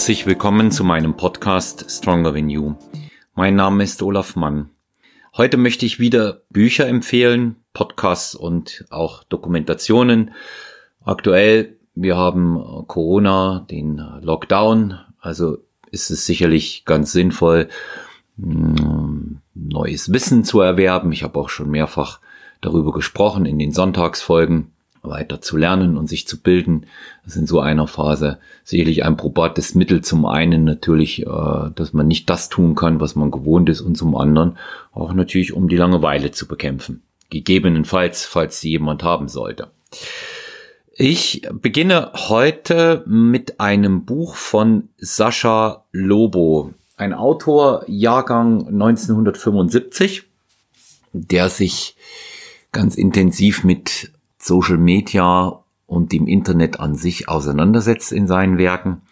Herzlich willkommen zu meinem Podcast Stronger Than You. Mein Name ist Olaf Mann. Heute möchte ich wieder Bücher empfehlen, Podcasts und auch Dokumentationen. Aktuell, wir haben Corona, den Lockdown, also ist es sicherlich ganz sinnvoll, mm, neues Wissen zu erwerben. Ich habe auch schon mehrfach darüber gesprochen in den Sonntagsfolgen weiter zu lernen und sich zu bilden. Das ist in so einer Phase sicherlich ein probates Mittel. Zum einen natürlich, äh, dass man nicht das tun kann, was man gewohnt ist und zum anderen auch natürlich, um die Langeweile zu bekämpfen. Gegebenenfalls, falls sie jemand haben sollte. Ich beginne heute mit einem Buch von Sascha Lobo, ein Autor, Jahrgang 1975, der sich ganz intensiv mit Social Media und dem Internet an sich auseinandersetzt in seinen Werken.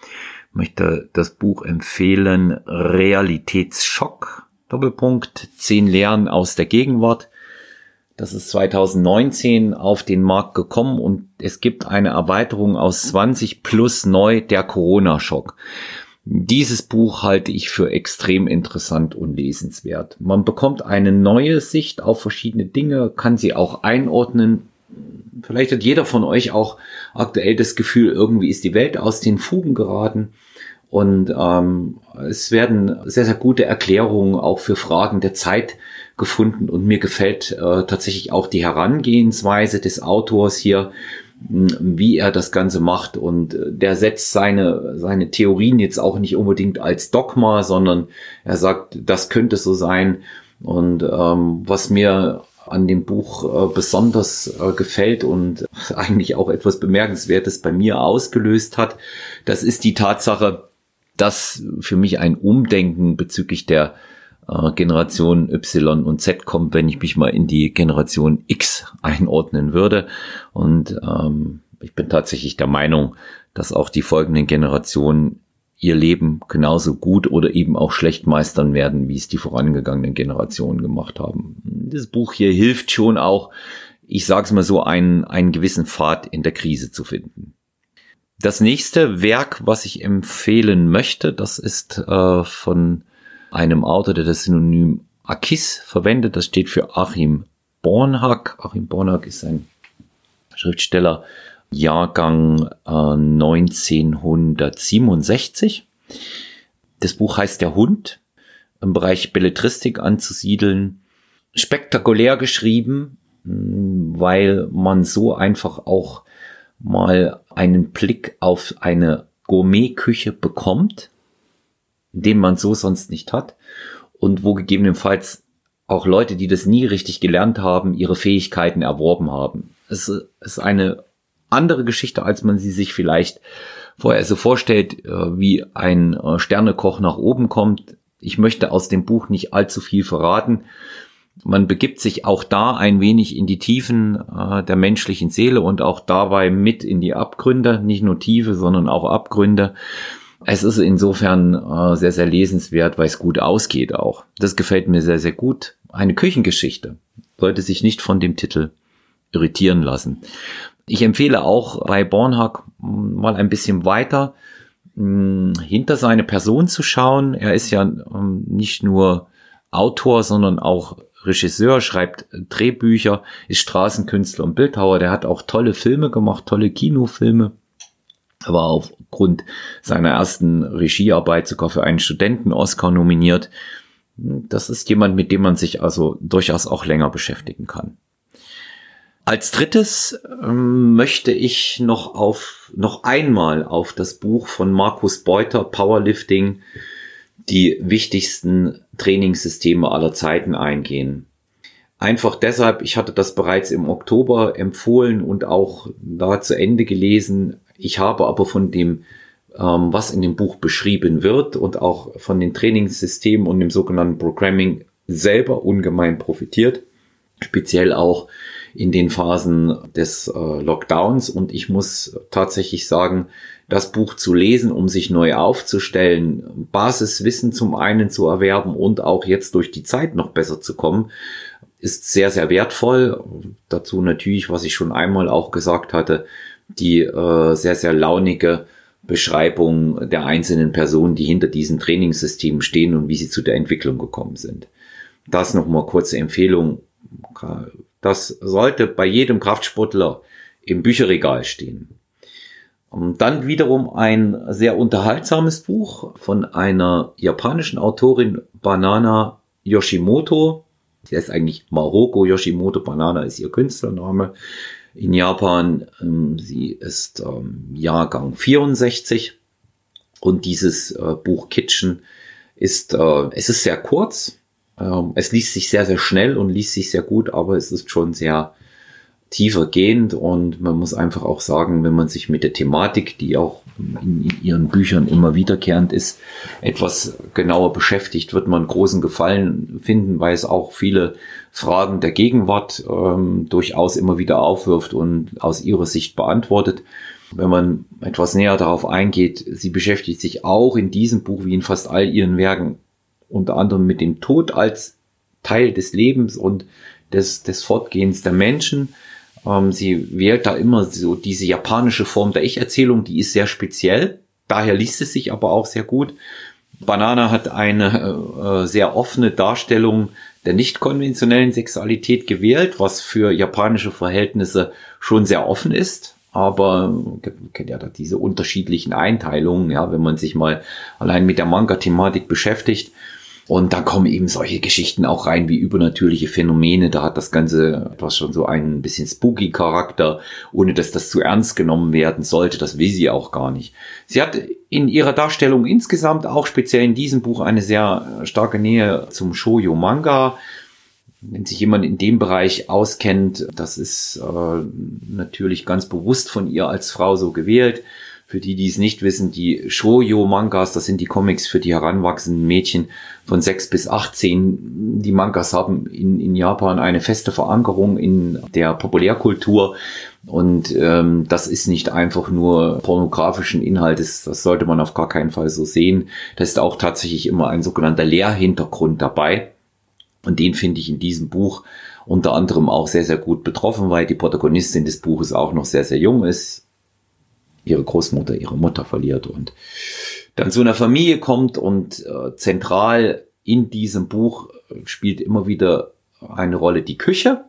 Ich möchte das Buch empfehlen Realitätsschock, Doppelpunkt, zehn Lehren aus der Gegenwart. Das ist 2019 auf den Markt gekommen und es gibt eine Erweiterung aus 20 plus neu der Corona-Schock. Dieses Buch halte ich für extrem interessant und lesenswert. Man bekommt eine neue Sicht auf verschiedene Dinge, kann sie auch einordnen, vielleicht hat jeder von euch auch aktuell das Gefühl, irgendwie ist die Welt aus den Fugen geraten. Und ähm, es werden sehr, sehr gute Erklärungen auch für Fragen der Zeit gefunden. Und mir gefällt äh, tatsächlich auch die Herangehensweise des Autors hier, wie er das Ganze macht. Und äh, der setzt seine, seine Theorien jetzt auch nicht unbedingt als Dogma, sondern er sagt, das könnte so sein. Und ähm, was mir an dem Buch äh, besonders äh, gefällt und eigentlich auch etwas Bemerkenswertes bei mir ausgelöst hat, das ist die Tatsache, dass für mich ein Umdenken bezüglich der äh, Generation Y und Z kommt, wenn ich mich mal in die Generation X einordnen würde. Und ähm, ich bin tatsächlich der Meinung, dass auch die folgenden Generationen ihr Leben genauso gut oder eben auch schlecht meistern werden, wie es die vorangegangenen Generationen gemacht haben. Das Buch hier hilft schon auch, ich sage es mal so, einen, einen gewissen Pfad in der Krise zu finden. Das nächste Werk, was ich empfehlen möchte, das ist äh, von einem Autor, der das Synonym Akis verwendet. Das steht für Achim Bornhack. Achim Bornhack ist ein Schriftsteller, Jahrgang äh, 1967. Das Buch heißt Der Hund, im Bereich Belletristik anzusiedeln. Spektakulär geschrieben, weil man so einfach auch mal einen Blick auf eine Gourmetküche bekommt, den man so sonst nicht hat und wo gegebenenfalls auch Leute, die das nie richtig gelernt haben, ihre Fähigkeiten erworben haben. Es ist eine andere Geschichte, als man sie sich vielleicht vorher so vorstellt, äh, wie ein äh, Sternekoch nach oben kommt. Ich möchte aus dem Buch nicht allzu viel verraten. Man begibt sich auch da ein wenig in die Tiefen äh, der menschlichen Seele und auch dabei mit in die Abgründe, nicht nur Tiefe, sondern auch Abgründe. Es ist insofern sehr, sehr lesenswert, weil es gut ausgeht auch. Das gefällt mir sehr, sehr gut. Eine Küchengeschichte sollte sich nicht von dem Titel irritieren lassen. Ich empfehle auch bei Bornhack mal ein bisschen weiter hinter seine Person zu schauen. Er ist ja ähm, nicht nur Autor, sondern auch Regisseur, schreibt Drehbücher, ist Straßenkünstler und Bildhauer. Der hat auch tolle Filme gemacht, tolle Kinofilme. Er war aufgrund seiner ersten Regiearbeit sogar für einen Studenten-Oscar nominiert. Das ist jemand, mit dem man sich also durchaus auch länger beschäftigen kann. Als drittes ähm, möchte ich noch auf, noch einmal auf das Buch von Markus Beuter, Powerlifting, die wichtigsten Trainingssysteme aller Zeiten eingehen. Einfach deshalb, ich hatte das bereits im Oktober empfohlen und auch da zu Ende gelesen. Ich habe aber von dem, ähm, was in dem Buch beschrieben wird und auch von den Trainingssystemen und dem sogenannten Programming selber ungemein profitiert. Speziell auch in den Phasen des äh, Lockdowns. Und ich muss tatsächlich sagen, das Buch zu lesen, um sich neu aufzustellen, Basiswissen zum einen zu erwerben und auch jetzt durch die Zeit noch besser zu kommen, ist sehr, sehr wertvoll. Dazu natürlich, was ich schon einmal auch gesagt hatte, die äh, sehr, sehr launige Beschreibung der einzelnen Personen, die hinter diesen Trainingssystemen stehen und wie sie zu der Entwicklung gekommen sind. Das nochmal kurze Empfehlung. Das sollte bei jedem Kraftsportler im Bücherregal stehen. Dann wiederum ein sehr unterhaltsames Buch von einer japanischen Autorin Banana Yoshimoto. Sie heißt eigentlich Maroko Yoshimoto. Banana ist ihr Künstlername in Japan. Ähm, sie ist ähm, Jahrgang 64 und dieses äh, Buch Kitchen ist, äh, es ist sehr kurz. Ähm, es liest sich sehr, sehr schnell und liest sich sehr gut, aber es ist schon sehr tiefer gehend und man muss einfach auch sagen, wenn man sich mit der Thematik, die auch in ihren Büchern immer wiederkehrend ist, etwas genauer beschäftigt, wird man großen Gefallen finden, weil es auch viele Fragen der Gegenwart ähm, durchaus immer wieder aufwirft und aus ihrer Sicht beantwortet. Wenn man etwas näher darauf eingeht, sie beschäftigt sich auch in diesem Buch wie in fast all ihren Werken unter anderem mit dem Tod als Teil des Lebens und des, des Fortgehens der Menschen ähm, sie wählt da immer so diese japanische Form der Ich-Erzählung, die ist sehr speziell. Daher liest es sich aber auch sehr gut. Banana hat eine äh, sehr offene Darstellung der nicht konventionellen Sexualität gewählt, was für japanische Verhältnisse schon sehr offen ist. Aber kennt ja da diese unterschiedlichen Einteilungen, ja, wenn man sich mal allein mit der Manga-Thematik beschäftigt, und dann kommen eben solche Geschichten auch rein wie übernatürliche Phänomene. Da hat das Ganze etwas schon so einen bisschen spooky Charakter, ohne dass das zu ernst genommen werden sollte. Das will sie auch gar nicht. Sie hat in ihrer Darstellung insgesamt auch speziell in diesem Buch eine sehr starke Nähe zum Shoujo Manga. Wenn sich jemand in dem Bereich auskennt, das ist äh, natürlich ganz bewusst von ihr als Frau so gewählt. Für die, die es nicht wissen, die Shoujo-Mangas, das sind die Comics für die heranwachsenden Mädchen von 6 bis 18. Die Mangas haben in, in Japan eine feste Verankerung in der Populärkultur. Und ähm, das ist nicht einfach nur pornografischen Inhalt, das, das sollte man auf gar keinen Fall so sehen. Da ist auch tatsächlich immer ein sogenannter Lehrhintergrund dabei. Und den finde ich in diesem Buch unter anderem auch sehr, sehr gut betroffen, weil die Protagonistin des Buches auch noch sehr, sehr jung ist ihre Großmutter, ihre Mutter verliert und dann zu einer Familie kommt und äh, zentral in diesem Buch spielt immer wieder eine Rolle die Küche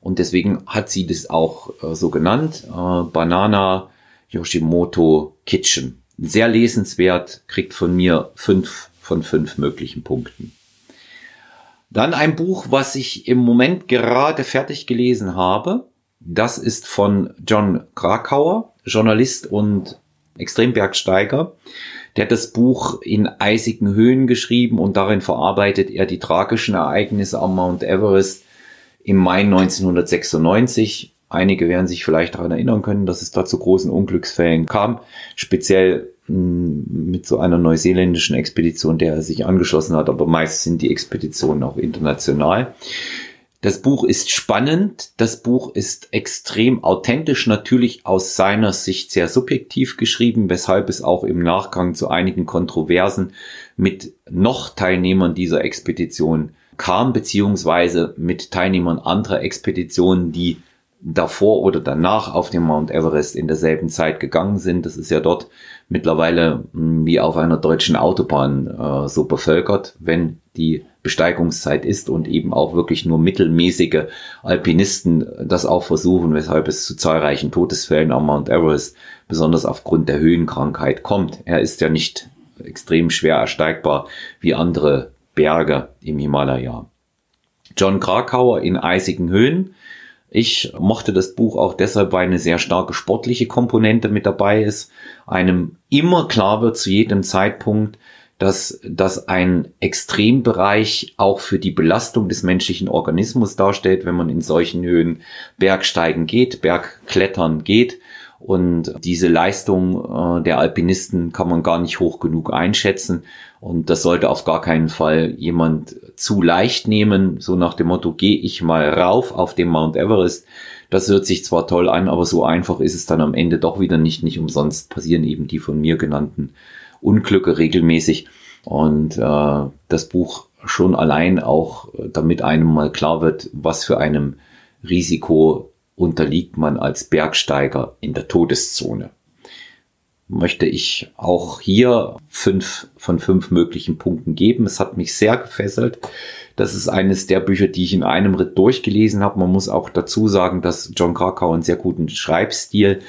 und deswegen hat sie das auch äh, so genannt, äh, Banana Yoshimoto Kitchen. Sehr lesenswert, kriegt von mir fünf von fünf möglichen Punkten. Dann ein Buch, was ich im Moment gerade fertig gelesen habe. Das ist von John Krakauer. Journalist und Extrembergsteiger. Der hat das Buch in eisigen Höhen geschrieben und darin verarbeitet er die tragischen Ereignisse am Mount Everest im Mai 1996. Einige werden sich vielleicht daran erinnern können, dass es da zu großen Unglücksfällen kam, speziell hm, mit so einer neuseeländischen Expedition, der er sich angeschlossen hat, aber meist sind die Expeditionen auch international. Das Buch ist spannend, das Buch ist extrem authentisch, natürlich aus seiner Sicht sehr subjektiv geschrieben, weshalb es auch im Nachgang zu einigen Kontroversen mit noch Teilnehmern dieser Expedition kam, beziehungsweise mit Teilnehmern anderer Expeditionen, die davor oder danach auf dem Mount Everest in derselben Zeit gegangen sind. Das ist ja dort mittlerweile hm, wie auf einer deutschen Autobahn äh, so bevölkert, wenn die Besteigungszeit ist und eben auch wirklich nur mittelmäßige Alpinisten das auch versuchen, weshalb es zu zahlreichen Todesfällen am Mount Everest besonders aufgrund der Höhenkrankheit kommt. Er ist ja nicht extrem schwer ersteigbar wie andere Berge im Himalaya. John Krakauer in eisigen Höhen ich mochte das Buch auch deshalb, weil eine sehr starke sportliche Komponente mit dabei ist. Einem immer klar wird zu jedem Zeitpunkt, dass das ein Extrembereich auch für die Belastung des menschlichen Organismus darstellt, wenn man in solchen Höhen Bergsteigen geht, Bergklettern geht. Und diese Leistung äh, der Alpinisten kann man gar nicht hoch genug einschätzen. Und das sollte auf gar keinen Fall jemand zu leicht nehmen, so nach dem Motto, gehe ich mal rauf auf dem Mount Everest. Das hört sich zwar toll an, aber so einfach ist es dann am Ende doch wieder nicht. Nicht umsonst passieren eben die von mir genannten Unglücke regelmäßig. Und äh, das Buch schon allein auch, damit einem mal klar wird, was für einem Risiko unterliegt man als Bergsteiger in der Todeszone. möchte ich auch hier fünf von fünf möglichen Punkten geben. Es hat mich sehr gefesselt. Das ist eines der Bücher, die ich in einem Ritt durchgelesen habe. Man muss auch dazu sagen, dass John Krakauer einen sehr guten Schreibstil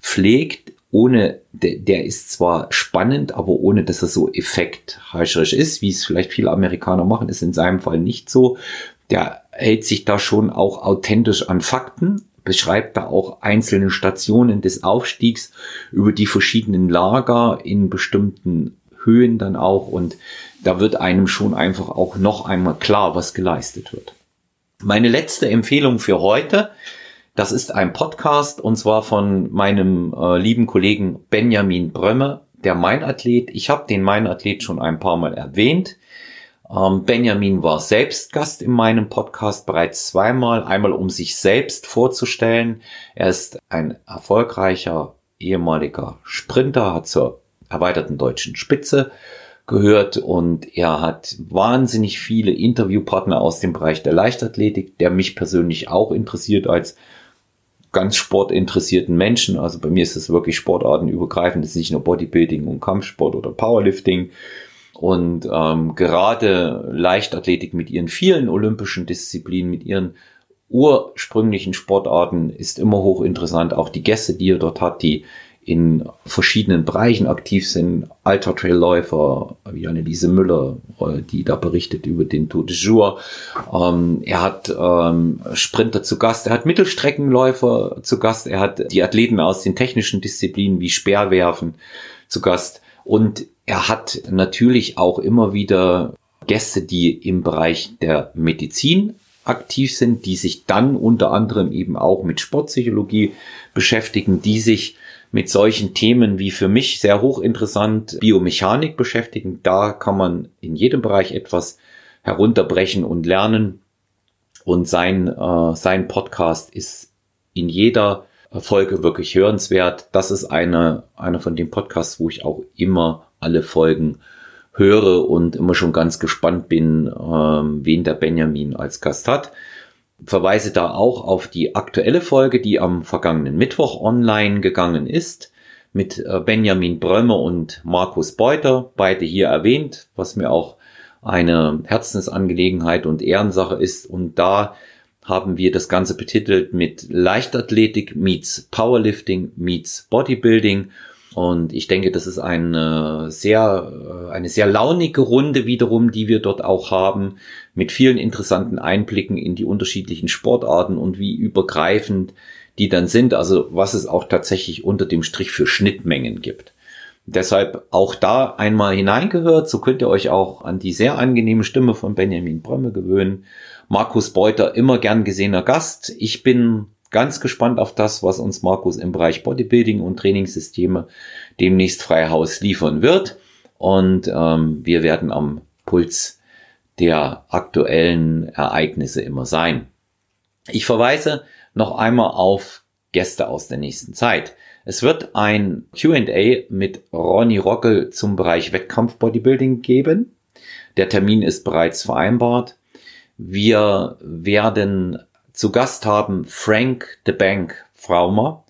pflegt, ohne, der, der ist zwar spannend, aber ohne, dass er so effektheischerisch ist, wie es vielleicht viele Amerikaner machen, ist in seinem Fall nicht so. Der hält sich da schon auch authentisch an Fakten, beschreibt da auch einzelne Stationen des Aufstiegs über die verschiedenen Lager in bestimmten Höhen dann auch und da wird einem schon einfach auch noch einmal klar, was geleistet wird. Meine letzte Empfehlung für heute, das ist ein Podcast und zwar von meinem äh, lieben Kollegen Benjamin Brömme, der Meinathlet. Ich habe den Meinathlet schon ein paar Mal erwähnt. Ähm, Benjamin war selbst Gast in meinem Podcast bereits zweimal. Einmal um sich selbst vorzustellen. Er ist ein erfolgreicher ehemaliger Sprinter, hat zur erweiterten deutschen Spitze gehört und er hat wahnsinnig viele Interviewpartner aus dem Bereich der Leichtathletik, der mich persönlich auch interessiert als ganz sportinteressierten Menschen. Also bei mir ist es wirklich sportartenübergreifend, es ist nicht nur Bodybuilding und Kampfsport oder Powerlifting. Und ähm, gerade Leichtathletik mit ihren vielen olympischen Disziplinen, mit ihren ursprünglichen Sportarten ist immer hochinteressant. Auch die Gäste, die er dort hat, die in verschiedenen Bereichen aktiv sind. Alter Trailläufer, wie Anneliese Müller, äh, die da berichtet über den Tour de Jour. Ähm, er hat ähm, Sprinter zu Gast, er hat Mittelstreckenläufer zu Gast, er hat die Athleten aus den technischen Disziplinen wie Speerwerfen zu Gast und er hat natürlich auch immer wieder Gäste, die im Bereich der Medizin aktiv sind, die sich dann unter anderem eben auch mit Sportpsychologie beschäftigen, die sich mit solchen Themen wie für mich sehr hochinteressant Biomechanik beschäftigen. Da kann man in jedem Bereich etwas herunterbrechen und lernen. Und sein, äh, sein Podcast ist in jeder Folge wirklich hörenswert. Das ist eine, eine von den Podcasts, wo ich auch immer alle Folgen höre und immer schon ganz gespannt bin, ähm, wen der Benjamin als Gast hat verweise da auch auf die aktuelle Folge, die am vergangenen Mittwoch online gegangen ist, mit äh, Benjamin Brömer und Markus Beuter, beide hier erwähnt, was mir auch eine Herzensangelegenheit und Ehrensache ist. Und da haben wir das Ganze betitelt mit Leichtathletik meets Powerlifting meets Bodybuilding. Und ich denke, das ist eine sehr, äh, eine sehr launige Runde wiederum, die wir dort auch haben, mit vielen interessanten Einblicken in die unterschiedlichen Sportarten und wie übergreifend die dann sind. Also was es auch tatsächlich unter dem Strich für Schnittmengen gibt. Deshalb auch da einmal hineingehört. So könnt ihr euch auch an die sehr angenehme Stimme von Benjamin Brömme gewöhnen. Markus Beuter, immer gern gesehener Gast. Ich bin ganz gespannt auf das, was uns Markus im Bereich Bodybuilding und Trainingssysteme demnächst frei Haus liefern wird. Und ähm, wir werden am Puls der aktuellen Ereignisse immer sein. Ich verweise noch einmal auf Gäste aus der nächsten Zeit. Es wird ein QA mit Ronny Rockel zum Bereich Wettkampf Bodybuilding geben. Der Termin ist bereits vereinbart. Wir werden zu Gast haben Frank the Bank Fraumer,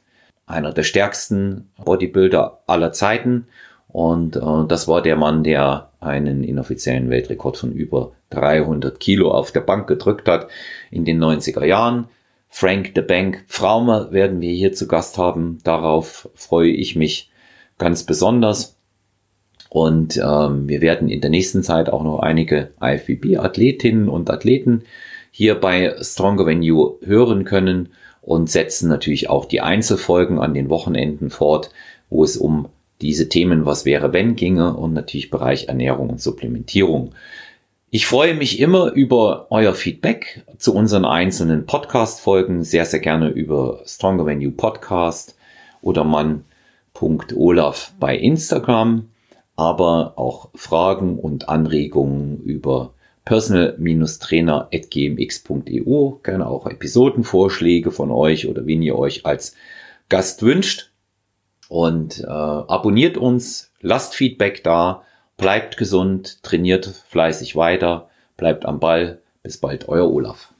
einer der stärksten Bodybuilder aller Zeiten. Und äh, das war der Mann, der einen inoffiziellen Weltrekord von über 300 Kilo auf der Bank gedrückt hat in den 90er Jahren. Frank the Bank Fraumer werden wir hier zu Gast haben. Darauf freue ich mich ganz besonders. Und ähm, wir werden in der nächsten Zeit auch noch einige IFBB-Athletinnen und Athleten hier bei Stronger Venue hören können und setzen natürlich auch die Einzelfolgen an den Wochenenden fort, wo es um diese Themen Was wäre wenn ginge und natürlich Bereich Ernährung und Supplementierung. Ich freue mich immer über euer Feedback zu unseren einzelnen Podcast-Folgen, sehr, sehr gerne über Stronger Venue Podcast oder mann.olaf bei Instagram, aber auch Fragen und Anregungen über personal-trainer.gmx.eu. Gerne auch Episodenvorschläge von euch oder wen ihr euch als Gast wünscht. Und äh, abonniert uns, lasst Feedback da, bleibt gesund, trainiert fleißig weiter, bleibt am Ball. Bis bald, euer Olaf.